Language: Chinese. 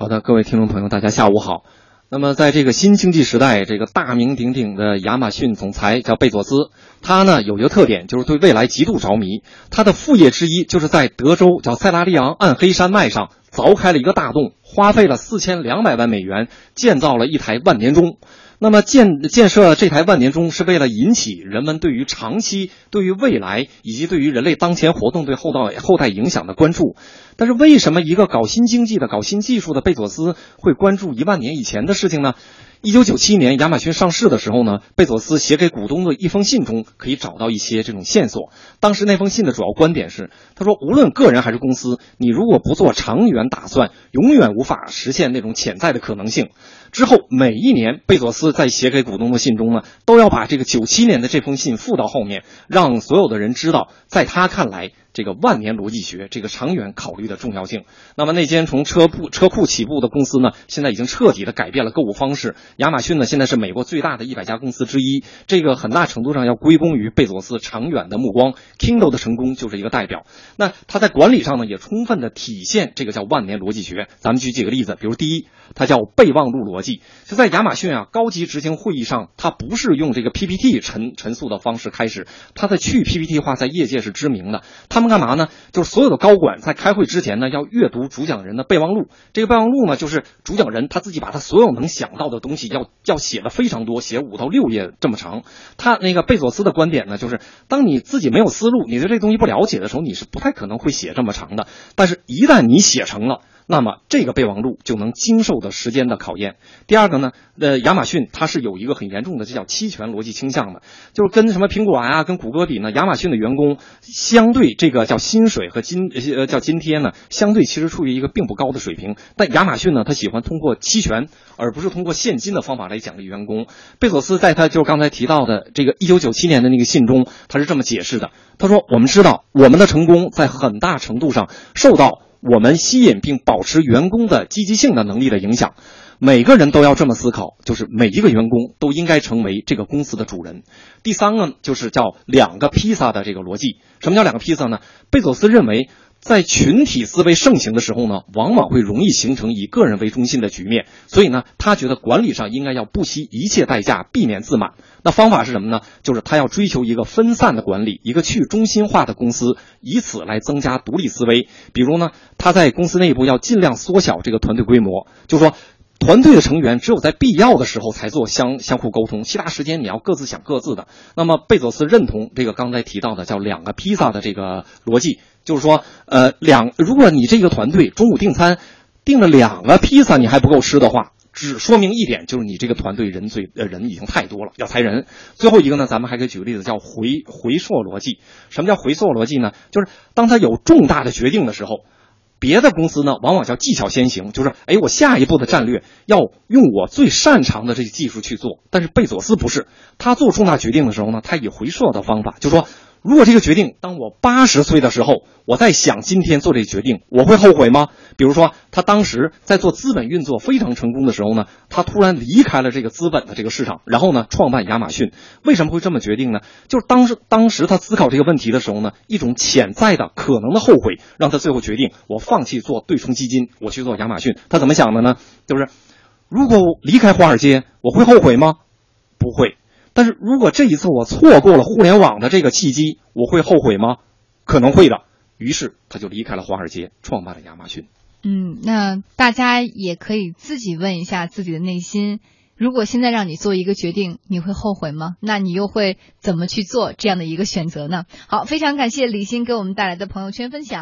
好的，各位听众朋友，大家下午好。那么，在这个新经济时代，这个大名鼎鼎的亚马逊总裁叫贝佐斯，他呢有一个特点，就是对未来极度着迷。他的副业之一就是在德州叫塞拉利昂暗黑山脉上凿开了一个大洞，花费了四千两百万美元建造了一台万年钟。那么建建设这台万年钟是为了引起人们对于长期、对于未来以及对于人类当前活动对后代后代影响的关注。但是为什么一个搞新经济的、搞新技术的贝佐斯会关注一万年以前的事情呢？一九九七年亚马逊上市的时候呢，贝佐斯写给股东的一封信中可以找到一些这种线索。当时那封信的主要观点是，他说，无论个人还是公司，你如果不做长远打算，永远无法实现那种潜在的可能性。之后每一年，贝佐斯在写给股东的信中呢，都要把这个九七年的这封信附到后面，让所有的人知道，在他看来。这个万年逻辑学，这个长远考虑的重要性。那么那间从车铺车库起步的公司呢，现在已经彻底的改变了购物方式。亚马逊呢，现在是美国最大的一百家公司之一。这个很大程度上要归功于贝佐斯长远的目光。Kindle 的成功就是一个代表。那他在管理上呢，也充分的体现这个叫万年逻辑学。咱们举几个例子，比如第一，它叫备忘录逻辑。就在亚马逊啊，高级执行会议上，它不是用这个 PPT 陈陈述的方式开始，它的去 PPT 化在业界是知名的。他们干嘛呢？就是所有的高管在开会之前呢，要阅读主讲人的备忘录。这个备忘录呢，就是主讲人他自己把他所有能想到的东西要要写的非常多，写五到六页这么长。他那个贝佐斯的观点呢，就是当你自己没有思路，你对这东西不了解的时候，你是不太可能会写这么长的。但是，一旦你写成了。那么这个备忘录就能经受的时间的考验。第二个呢，呃，亚马逊它是有一个很严重的，这叫期权逻辑倾向的，就是跟什么苹果啊、跟谷歌比呢？亚马逊的员工相对这个叫薪水和津呃叫津贴呢，相对其实处于一个并不高的水平。但亚马逊呢，他喜欢通过期权而不是通过现金的方法来奖励员工。贝索斯在他就刚才提到的这个一九九七年的那个信中，他是这么解释的：他说，我们知道我们的成功在很大程度上受到。我们吸引并保持员工的积极性的能力的影响，每个人都要这么思考，就是每一个员工都应该成为这个公司的主人。第三个就是叫两个披萨的这个逻辑。什么叫两个披萨呢？贝佐斯认为。在群体思维盛行的时候呢，往往会容易形成以个人为中心的局面。所以呢，他觉得管理上应该要不惜一切代价避免自满。那方法是什么呢？就是他要追求一个分散的管理，一个去中心化的公司，以此来增加独立思维。比如呢，他在公司内部要尽量缩小这个团队规模，就说。团队的成员只有在必要的时候才做相相互沟通，其他时间你要各自想各自的。那么贝佐斯认同这个刚才提到的叫两个披萨的这个逻辑，就是说，呃，两如果你这个团队中午订餐订了两个披萨你还不够吃的话，只说明一点，就是你这个团队人最呃人已经太多了，要裁人。最后一个呢，咱们还可以举个例子，叫回回溯逻辑。什么叫回溯逻辑呢？就是当他有重大的决定的时候。别的公司呢，往往叫技巧先行，就是哎，我下一步的战略要用我最擅长的这些技术去做。但是贝佐斯不是，他做重大决定的时候呢，他以回溯的方法，就说。如果这个决定，当我八十岁的时候，我在想今天做这个决定，我会后悔吗？比如说，他当时在做资本运作非常成功的时候呢，他突然离开了这个资本的这个市场，然后呢，创办亚马逊。为什么会这么决定呢？就是当时当时他思考这个问题的时候呢，一种潜在的可能的后悔，让他最后决定我放弃做对冲基金，我去做亚马逊。他怎么想的呢？就是如果我离开华尔街，我会后悔吗？不会。但是如果这一次我错过了互联网的这个契机，我会后悔吗？可能会的。于是他就离开了华尔街，创办了亚马逊。嗯，那大家也可以自己问一下自己的内心：如果现在让你做一个决定，你会后悔吗？那你又会怎么去做这样的一个选择呢？好，非常感谢李欣给我们带来的朋友圈分享。